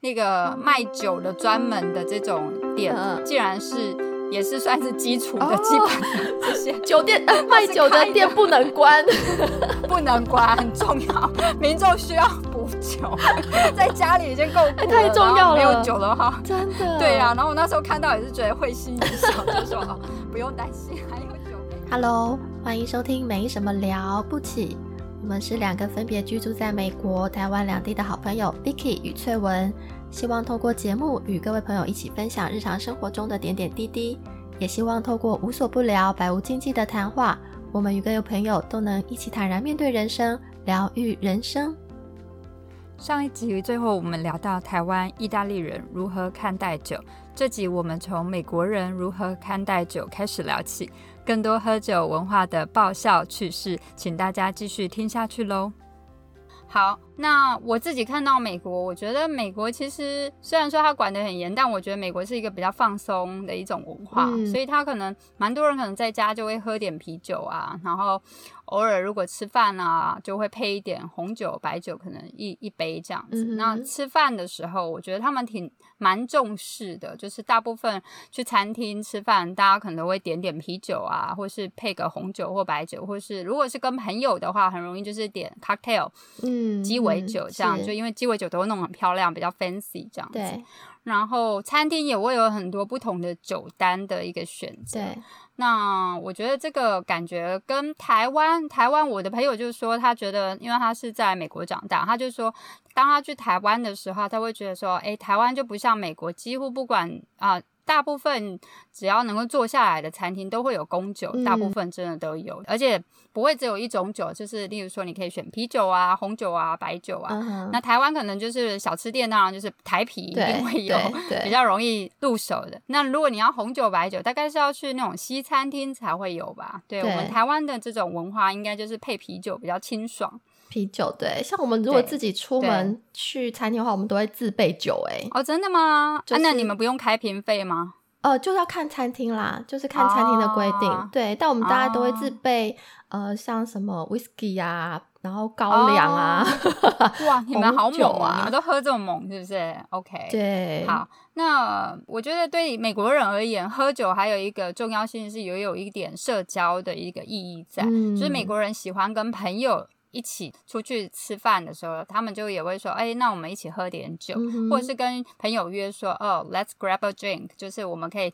那个卖酒的专门的这种店，竟然是也是算是基础的基本的这些酒店 卖酒的店不能关，不能关很重要，民众需要补酒，在家里已经够太重要了，没有酒的话，真的对呀。然后我那时候看到也是觉得会心一笑，就说不用担心，还有酒。Hello，欢迎收听没什么了不起。我们是两个分别居住在美国、台湾两地的好朋友 Vicky 与翠文，希望透过节目与各位朋友一起分享日常生活中的点点滴滴，也希望透过无所不聊、百无禁忌的谈话，我们与各位朋友都能一起坦然面对人生，疗愈人生。上一集最后我们聊到台湾意大利人如何看待酒，这集我们从美国人如何看待酒开始聊起。更多喝酒文化的爆笑趣事，请大家继续听下去喽。好，那我自己看到美国，我觉得美国其实虽然说它管得很严，但我觉得美国是一个比较放松的一种文化，所以他可能蛮多人可能在家就会喝点啤酒啊，然后。偶尔如果吃饭啊，就会配一点红酒、白酒，可能一一杯这样子。那吃饭的时候，我觉得他们挺蛮重视的，就是大部分去餐厅吃饭，大家可能都会点点啤酒啊，或是配个红酒或白酒，或是如果是跟朋友的话，很容易就是点 cocktail，嗯，鸡尾酒这样，就因为鸡尾酒都会弄很漂亮，比较 fancy 这样子。然后餐厅也会有很多不同的酒单的一个选择。那我觉得这个感觉跟台湾，台湾我的朋友就是说，他觉得，因为他是在美国长大，他就说，当他去台湾的时候，他会觉得说，诶，台湾就不像美国，几乎不管啊。大部分只要能够坐下来的餐厅都会有供酒，大部分真的都有，而且不会只有一种酒，就是例如说你可以选啤酒啊、红酒啊、白酒啊。那台湾可能就是小吃店，当然就是台啤一定会有，比较容易入手的。那如果你要红酒、白酒，大概是要去那种西餐厅才会有吧？对我们台湾的这种文化，应该就是配啤酒比较清爽。啤酒对，像我们如果自己出门去餐厅的话，我们都会自备酒。哎，哦，真的吗？那你们不用开瓶费吗？呃，就是要看餐厅啦，就是看餐厅的规定。对，但我们大家都会自备，呃，像什么 whisky 啊，然后高粱啊。哇，你们好猛啊！你们都喝这么猛，是不是？OK。对。好，那我觉得对美国人而言，喝酒还有一个重要性是也有一点社交的一个意义在，就是美国人喜欢跟朋友。一起出去吃饭的时候，他们就也会说：“哎，那我们一起喝点酒，或者是跟朋友约说，哦，Let's grab a drink，就是我们可以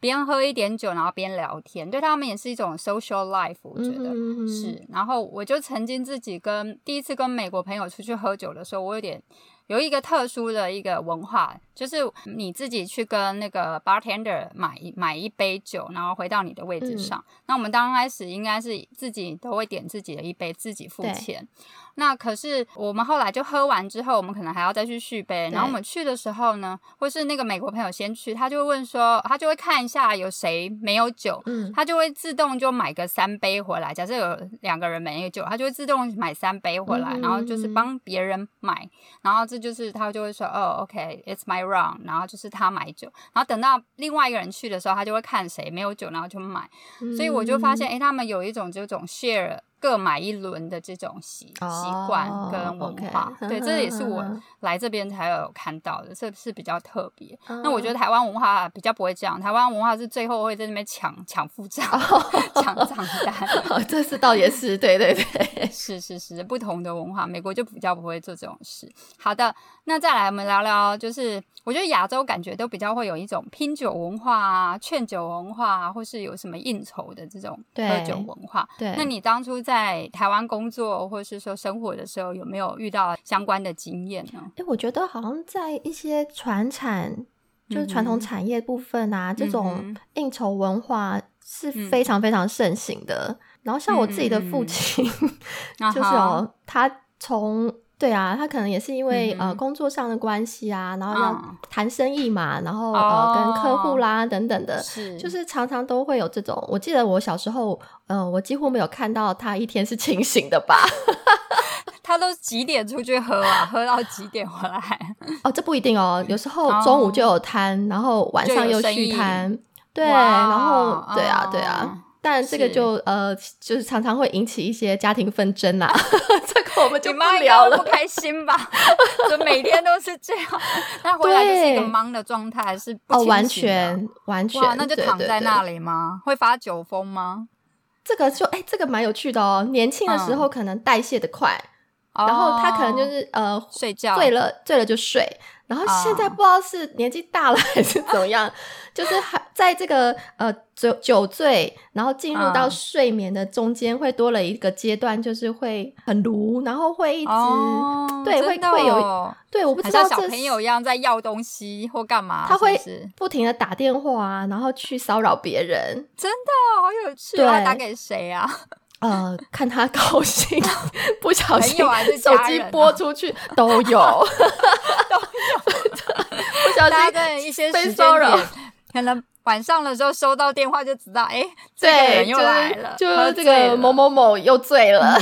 边喝一点酒，然后边聊天。对他们也是一种 social life，我觉得是。然后我就曾经自己跟第一次跟美国朋友出去喝酒的时候，我有点。有一个特殊的一个文化，就是你自己去跟那个 bartender 买买一杯酒，然后回到你的位置上。那我们刚开始应该是自己都会点自己的一杯，自己付钱。那可是我们后来就喝完之后，我们可能还要再去续杯。然后我们去的时候呢，或是那个美国朋友先去，他就会问说，他就会看一下有谁没有酒，他就会自动就买个三杯回来。假设有两个人没有酒，他就会自动买三杯回来，然后就是帮别人买。然后这就是他就会说，哦，OK，it's my run。然后就是他买酒，然后等到另外一个人去的时候，他就会看谁没有酒，然后就买。所以我就发现，哎，他们有一种这种 share。各买一轮的这种习习惯跟文化，对，这也是我来这边才有看到的，这是比较特别。那我觉得台湾文化比较不会这样，台湾文化是最后会在那边抢抢付账、抢账单。这是倒也是，对对对，是是是，不同的文化，美国就比较不会做这种事。好的，那再来我们聊聊，就是我觉得亚洲感觉都比较会有一种拼酒文化啊、劝酒文化啊，或是有什么应酬的这种喝酒文化。对，那你当初在在台湾工作或者是说生活的时候，有没有遇到相关的经验呢？哎，我觉得好像在一些传产，就是传统产业部分啊，这种应酬文化是非常非常盛行的。然后像我自己的父亲，就是哦，他从。对啊，他可能也是因为呃工作上的关系啊，然后要谈生意嘛，然后呃跟客户啦等等的，是就是常常都会有这种。我记得我小时候，嗯，我几乎没有看到他一天是清醒的吧？他都几点出去喝啊？喝到几点回来？哦，这不一定哦，有时候中午就有摊，然后晚上又续摊。对，然后对啊，对啊。但这个就呃，就是常常会引起一些家庭纷争啦。这个我们就不聊了，不开心吧？就每天都是这样，那回来就是一个忙的状态，是哦，完全完全，那就躺在那里吗？会发酒疯吗？这个就哎，这个蛮有趣的哦。年轻的时候可能代谢的快，然后他可能就是呃睡觉醉了，醉了就睡。然后现在不知道是年纪大了 还是怎么样，就是还在这个呃酒酒醉，然后进入到睡眠的中间，会多了一个阶段，就是会很炉，然后会一直对会会有对我不知道小朋友一样在要东西或干嘛，他会不停的打电话啊，然后去骚扰别人，真的好有趣啊！打给谁啊？呃，看他高兴，不小心手机拨出去都有，都有 不小心跟一些被骚扰，可能晚上的时候收到电话就知道，哎，这个人又来了，就是这个某某某又醉了，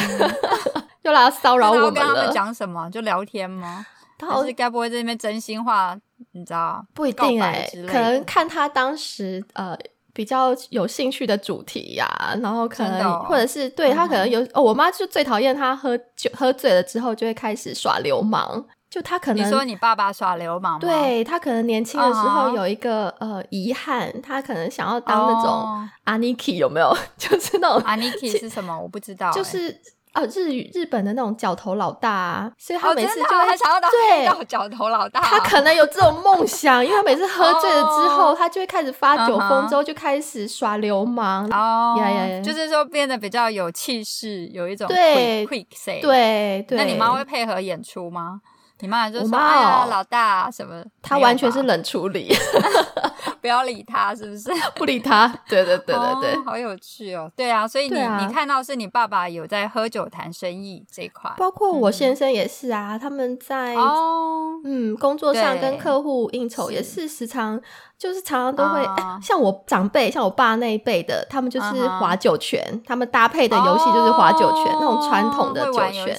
又来骚扰我们了。跟他们讲什么？就聊天吗？还是该不会在那边真心话？你知道？不一定哎，可能看他当时呃。比较有兴趣的主题呀，然后可能或者是对他可能有哦，我妈就最讨厌他喝酒喝醉了之后就会开始耍流氓，就他可能你说你爸爸耍流氓，对他可能年轻的时候有一个呃遗憾，他可能想要当那种阿尼基有没有？就是那种阿尼基是什么？我不知道，就是。哦，日语日本的那种角头老大，所以他每次就会想要当对角头老大。他可能有这种梦想，因为他每次喝醉了之后，他就会开始发酒疯，之后就开始耍流氓。哦，就是说变得比较有气势，有一种对 quick say。对对。那你妈会配合演出吗？你妈就说：“哎呀，老大什么？”他完全是冷处理。不要理他，是不是？不理他，对对对对对，好有趣哦。对啊，所以你你看到是你爸爸有在喝酒谈生意这一块，包括我先生也是啊。他们在哦，嗯，工作上跟客户应酬也是时常，就是常常都会 像我长辈，像我爸那一辈的，他们就是划酒拳，他们搭配的游戏就是划酒拳，那种传统的酒拳。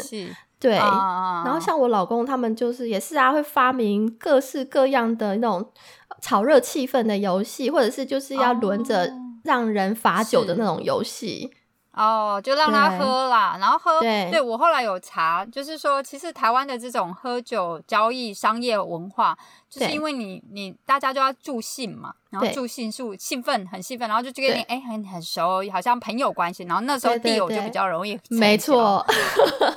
对，然后像我老公他们就是也是啊，会发明各式各样的那种炒热气氛的游戏，或者是就是要轮着让人罚酒的那种游戏。哦，就让他喝啦，然后喝。对，我后来有查，就是说，其实台湾的这种喝酒交易商业文化，就是因为你你大家就要助兴嘛，然后助兴是兴奋，很兴奋，然后就觉得你哎很很熟，好像朋友关系，然后那时候地友就比较容易。没错，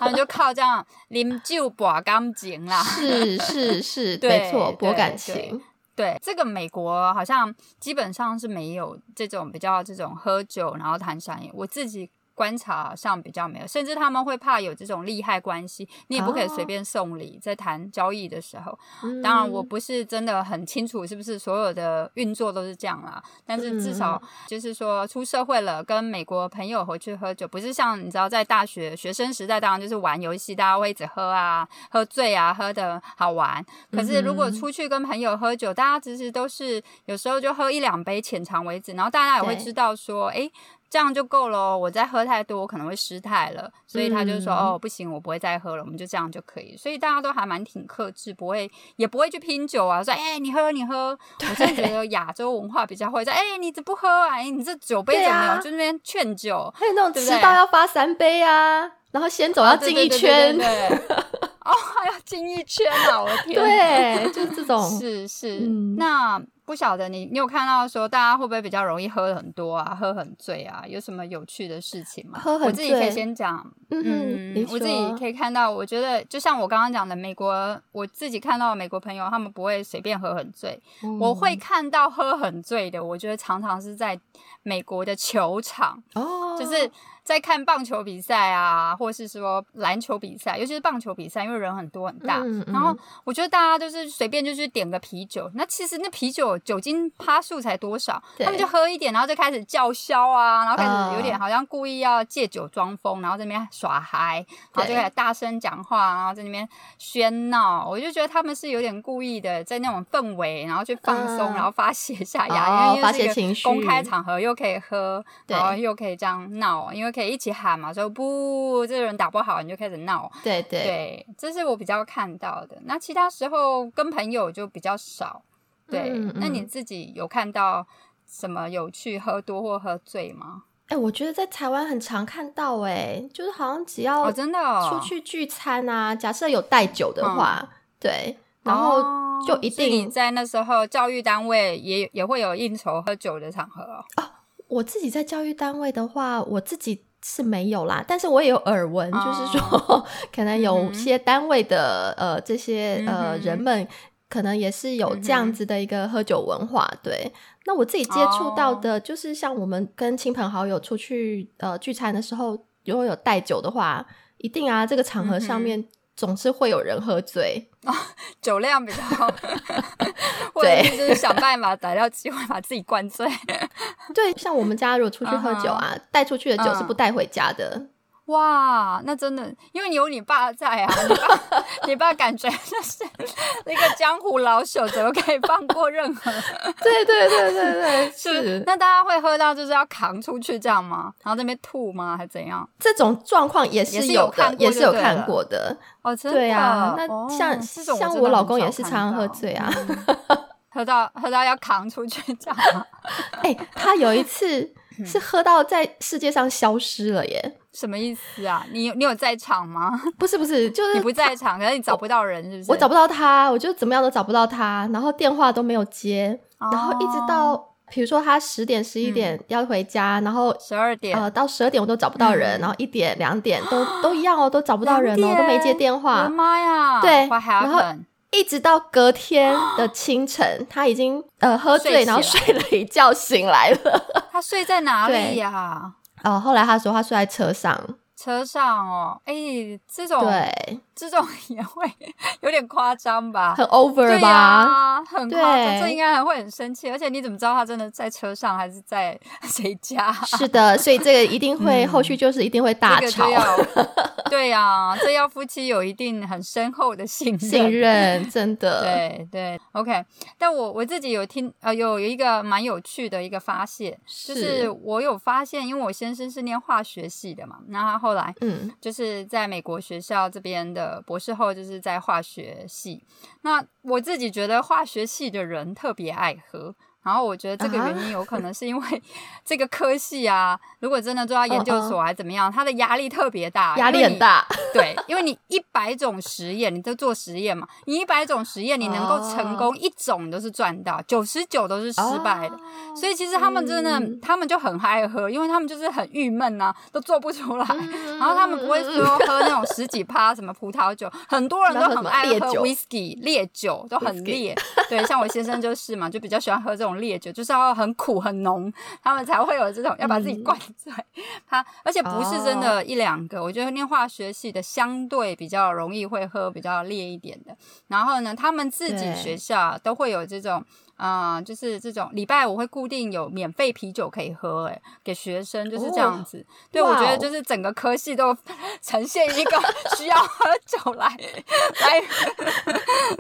他们就靠这样啉酒博感情啦。是是是，没错，博感情。对，这个美国好像基本上是没有这种比较这种喝酒然后谈生意，我自己。观察上比较没有，甚至他们会怕有这种利害关系，你也不可以随便送礼，在谈交易的时候。当然，我不是真的很清楚是不是所有的运作都是这样啦，但是至少就是说出社会了，跟美国朋友回去喝酒，不是像你知道在大学学生时代，当然就是玩游戏，大家会一直喝啊，喝醉啊，喝的好玩。可是如果出去跟朋友喝酒，大家其实都是有时候就喝一两杯，浅尝为止，然后大家也会知道说，哎。这样就够了，我再喝太多我可能会失态了，所以他就说哦不行，我不会再喝了，我们就这样就可以。所以大家都还蛮挺克制，不会也不会去拼酒啊，说哎你喝你喝。我真的觉得亚洲文化比较会在哎你怎不喝啊，哎你这酒杯怎么样？就那边劝酒，还有那种迟到要发三杯啊，然后先走要进一圈。哦，还要进一圈啊！我的天，对，就是这种，是是。那不晓得你，你有看到说大家会不会比较容易喝很多啊，喝很醉啊？有什么有趣的事情吗？喝很醉，我自己可以先讲。嗯，我自己可以看到，我觉得就像我刚刚讲的，美国，我自己看到美国朋友，他们不会随便喝很醉。我会看到喝很醉的，我觉得常常是在美国的球场，哦，就是。在看棒球比赛啊，或是说篮球比赛，尤其是棒球比赛，因为人很多很大。然后我觉得大家就是随便就去点个啤酒，那其实那啤酒酒精趴数才多少，他们就喝一点，然后就开始叫嚣啊，然后开始有点好像故意要借酒装疯，然后在那边耍嗨，然后就开始大声讲话，然后在那边喧闹。我就觉得他们是有点故意的，在那种氛围，然后去放松，然后发泄下压，因为是一个公开场合，又可以喝，然后又可以这样闹，因为。可以一起喊嘛？说不，这个人打不好，你就开始闹。对对对，这是我比较看到的。那其他时候跟朋友就比较少。对，那你自己有看到什么有趣喝多或喝醉吗？哎，我觉得在台湾很常看到，哎，就是好像只要真的出去聚餐啊，假设有带酒的话，对，然后就一定在那时候教育单位也也会有应酬喝酒的场合哦。我自己在教育单位的话，我自己是没有啦，但是我也有耳闻，就是说 可能有些单位的呃这些呃人们，可能也是有这样子的一个喝酒文化。对，那我自己接触到的，就是像我们跟亲朋好友出去呃聚餐的时候，如果有带酒的话，一定啊，这个场合上面。总是会有人喝醉，酒量比较，或者就是想办法逮到机会把自己灌醉。对，像我们家如果出去喝酒啊，带出去的酒是不带回家的。哇，那真的，因为你有你爸在啊，你爸，你爸感觉就是 那个江湖老手，怎么可以放过任何？对对对对对，是。那大家会喝到就是要扛出去这样吗？然后那边吐吗？还怎样？这种状况也是有的，也是有看过的。哦，真的。对啊，那像像我老公也是常常喝醉啊，喝到喝到要扛出去这样。哎，他有一次是喝到在世界上消失了耶。什么意思啊？你你有在场吗？不是不是，就是你不在场，可是你找不到人，是不是？我找不到他，我就怎么样都找不到他，然后电话都没有接，然后一直到比如说他十点十一点要回家，然后十二点呃到十二点我都找不到人，然后一点两点都 都一样哦，都找不到人哦，都没接电话。妈呀！对，然后一直到隔天的清晨，他已经呃喝醉，然后睡了一觉醒来了。他睡在哪里呀？哦，后来他说他睡在车上，车上哦，哎，这种对。这种 也会有点夸张吧，很 over 吧，很夸张，这应该还会很生气。而且你怎么知道他真的在车上还是在谁家？是的，所以这个一定会后续就是一定会大吵。对呀，这要夫妻有一定很深厚的信任，信任真的。对对，OK。但我我自己有听呃，有有一个蛮有趣的一个发现，就是我有发现，因为我先生是念化学系的嘛，那他后来嗯，就是在美国学校这边的。博士后就是在化学系，那我自己觉得化学系的人特别爱喝。然后我觉得这个原因有可能是因为 这个科系啊，如果真的做到研究所还怎么样，他的压力特别大，压力很大。对，因为你一百种实验，你都做实验嘛，你一百种实验，你能够成功一种都是赚到，九十九都是失败的。所以其实他们真的，他们就很爱喝，因为他们就是很郁闷呐，都做不出来。然后他们不会说喝那种十几趴什么葡萄酒，很多人都很爱喝 whisky 烈酒，都很烈。对，像我先生就是嘛，就比较喜欢喝这种。烈酒就是要很苦很浓，他们才会有这种要把自己灌醉。他而且不是真的一两个，我觉得念化学系的相对比较容易会喝比较烈一点的。然后呢，他们自己学校都会有这种。啊，就是这种礼拜五会固定有免费啤酒可以喝，哎，给学生就是这样子。对，我觉得就是整个科系都 呈现一个 需要喝酒来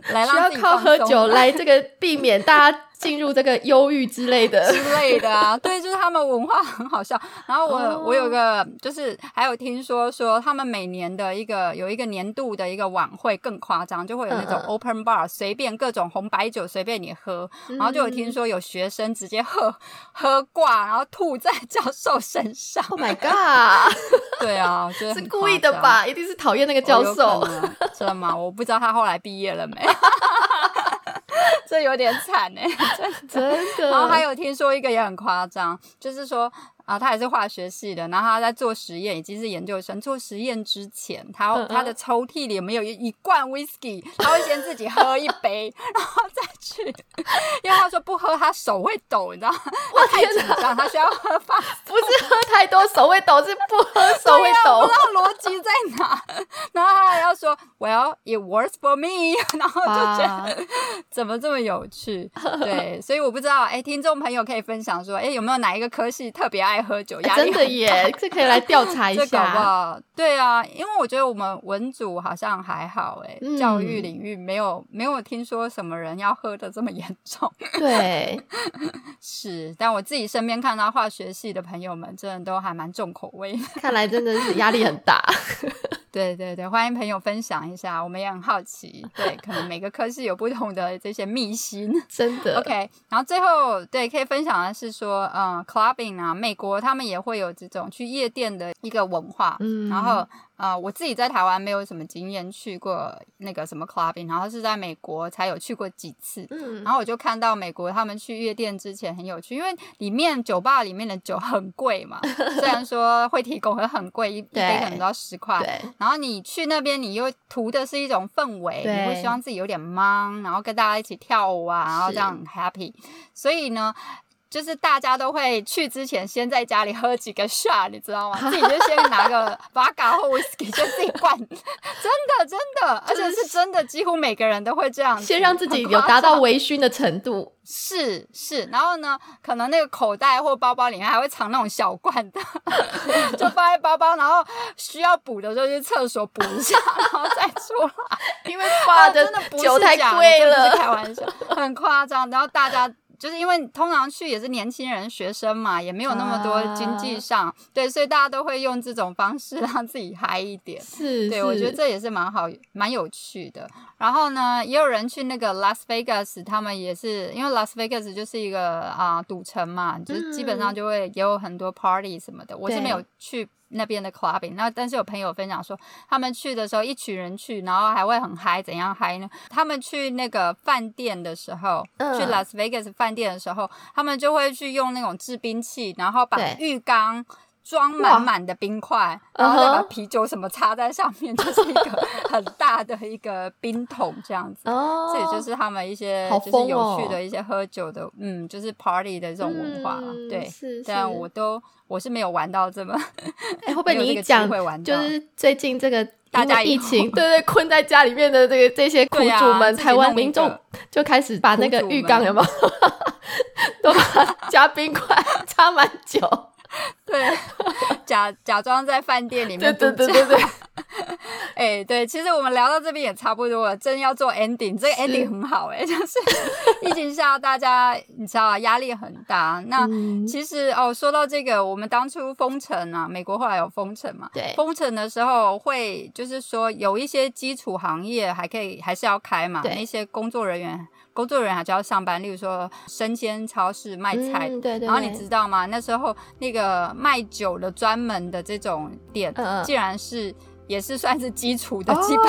来来，需要靠喝酒来这个避免大家进入这个忧郁之类的之类的啊。对，就是他们文化很好笑。然后我我有个就是还有听说说他们每年的一个有一个年度的一个晚会更夸张，就会有那种 open bar，随便各种红白酒随便你喝。然后就有听说有学生直接喝 喝挂，然后吐在教授身上。Oh my god！对啊，我觉得是故意的吧？一定是讨厌那个教授，真的吗？我不知道他后来毕业了没。这有点惨哎，真的。然后还有听说一个也很夸张，就是说。啊，他也是化学系的，然后他在做实验，已经是研究生。做实验之前，他他的抽屉里有没有一罐 whisky？他会先自己喝一杯，然后再去，因为他说不喝他手会抖，你知道吗？他太紧张，他需要喝饭，不是喝太多手会抖，是不喝手会抖。不知道逻辑在哪。然后他还要说，Well, it works for me。然后就觉得怎么这么有趣？对，所以我不知道，哎，听众朋友可以分享说，哎，有没有哪一个科系特别爱？喝酒，压力真的耶，这可以来调查 一下，好不好？对啊，因为我觉得我们文组好像还好，哎，教育领域没有没有听说什么人要喝的这么严重。对，是，但我自己身边看到化学系的朋友们，真的都还蛮重口味。看来真的是压力很大。对对对对，欢迎朋友分享一下，我们也很好奇。对，可能每个科室有不同的这些秘辛，真的。OK，然后最后对可以分享的是说，嗯，clubbing 啊，美国他们也会有这种去夜店的一个文化，嗯，然后。啊，我自己在台湾没有什么经验，去过那个什么 clubbing，然后是在美国才有去过几次。嗯，然后我就看到美国他们去夜店之前很有趣，因为里面酒吧里面的酒很贵嘛，虽然说会提供，会很贵，一杯可能都要十块。对。然后你去那边，你又图的是一种氛围，你会希望自己有点忙，然后跟大家一起跳舞啊，然后这样很 happy。所以呢。就是大家都会去之前，先在家里喝几个 shot，你知道吗？自己就先拿个 vodka 或 whisky，就自己灌。真的，真的，而且是真的，几乎每个人都会这样，先让自己有达到微醺的程度。是是，然后呢，可能那个口袋或包包里面还会藏那种小罐的，就放在包包，然后需要补的时候去厕所补一下，然后再出来。因为花的酒太贵了，开玩笑，很夸张。然后大家。就是因为通常去也是年轻人、学生嘛，也没有那么多经济上对，所以大家都会用这种方式 让自己嗨一点。是，对我觉得这也是蛮好、蛮有趣的。然后呢，也有人去那个 Las Vegas，他们也是因为 Las Vegas 就是一个啊赌城嘛，就是基本上就会也有很多 party 什么的。我是没有去。那边的 clubbing，那但是有朋友分享说，他们去的时候一群人去，然后还会很嗨，怎样嗨呢？他们去那个饭店的时候，去 Las Vegas 饭店的时候，他们就会去用那种制冰器，然后把浴缸装满满的冰块，然后再把啤酒什么插在上面，就是一个很大的一个冰桶这样子。哦，这也就是他们一些就是有趣的一些喝酒的，嗯，就是 party 的这种文化。对，但我都。我是没有玩到这么，哎，会不会 你一讲，就是最近这个大家疫情，对对，困在家里面的这个这些苦主们，台湾民众就开始把那个浴缸有没有，都把加冰块，插满酒。对，假假装在饭店里面对对对对对，哎，对，其实我们聊到这边也差不多了，真要做 ending，这个 ending 很好哎，就是疫情下大家你知道压力很大。那其实哦，说到这个，我们当初封城啊，美国后来有封城嘛，对，封城的时候会就是说有一些基础行业还可以还是要开嘛，那些工作人员。工作人员还就要上班，例如说生鲜超市卖菜，对对。然后你知道吗？那时候那个卖酒的专门的这种店，竟然是。也是算是基础的基本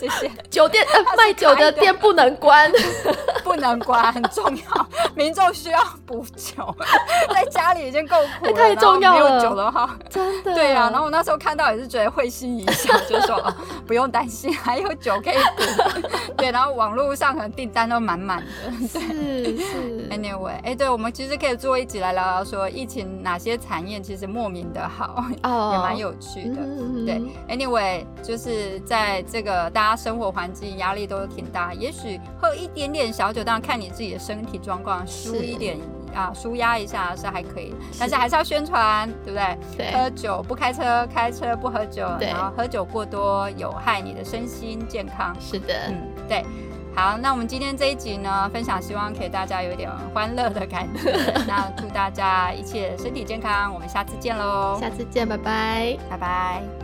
这些酒店卖酒的店不能关，不能关很重要，民众需要补酒，在家里已经够苦了，太重要了。没有酒的话，真的对啊。然后我那时候看到也是觉得会心一笑，就说不用担心，还有酒可以补。对，然后网络上可能订单都满满的。是是。Anyway，哎，对，我们其实可以做一集来聊聊说疫情哪些产业其实莫名的好，也蛮有趣的。对，Anyway。对，就是在这个大家生活环境压力都挺大，也许喝一点点小酒，当然看你自己的身体状况，舒一点啊，舒压一下是还可以，但是还是要宣传，对不对？对，喝酒不开车，开车不喝酒，然后喝酒过多有害你的身心健康。是的，嗯，对。好，那我们今天这一集呢，分享希望给大家有一点欢乐的感觉。那祝大家一切身体健康，我们下次见喽！下次见，拜拜，拜拜。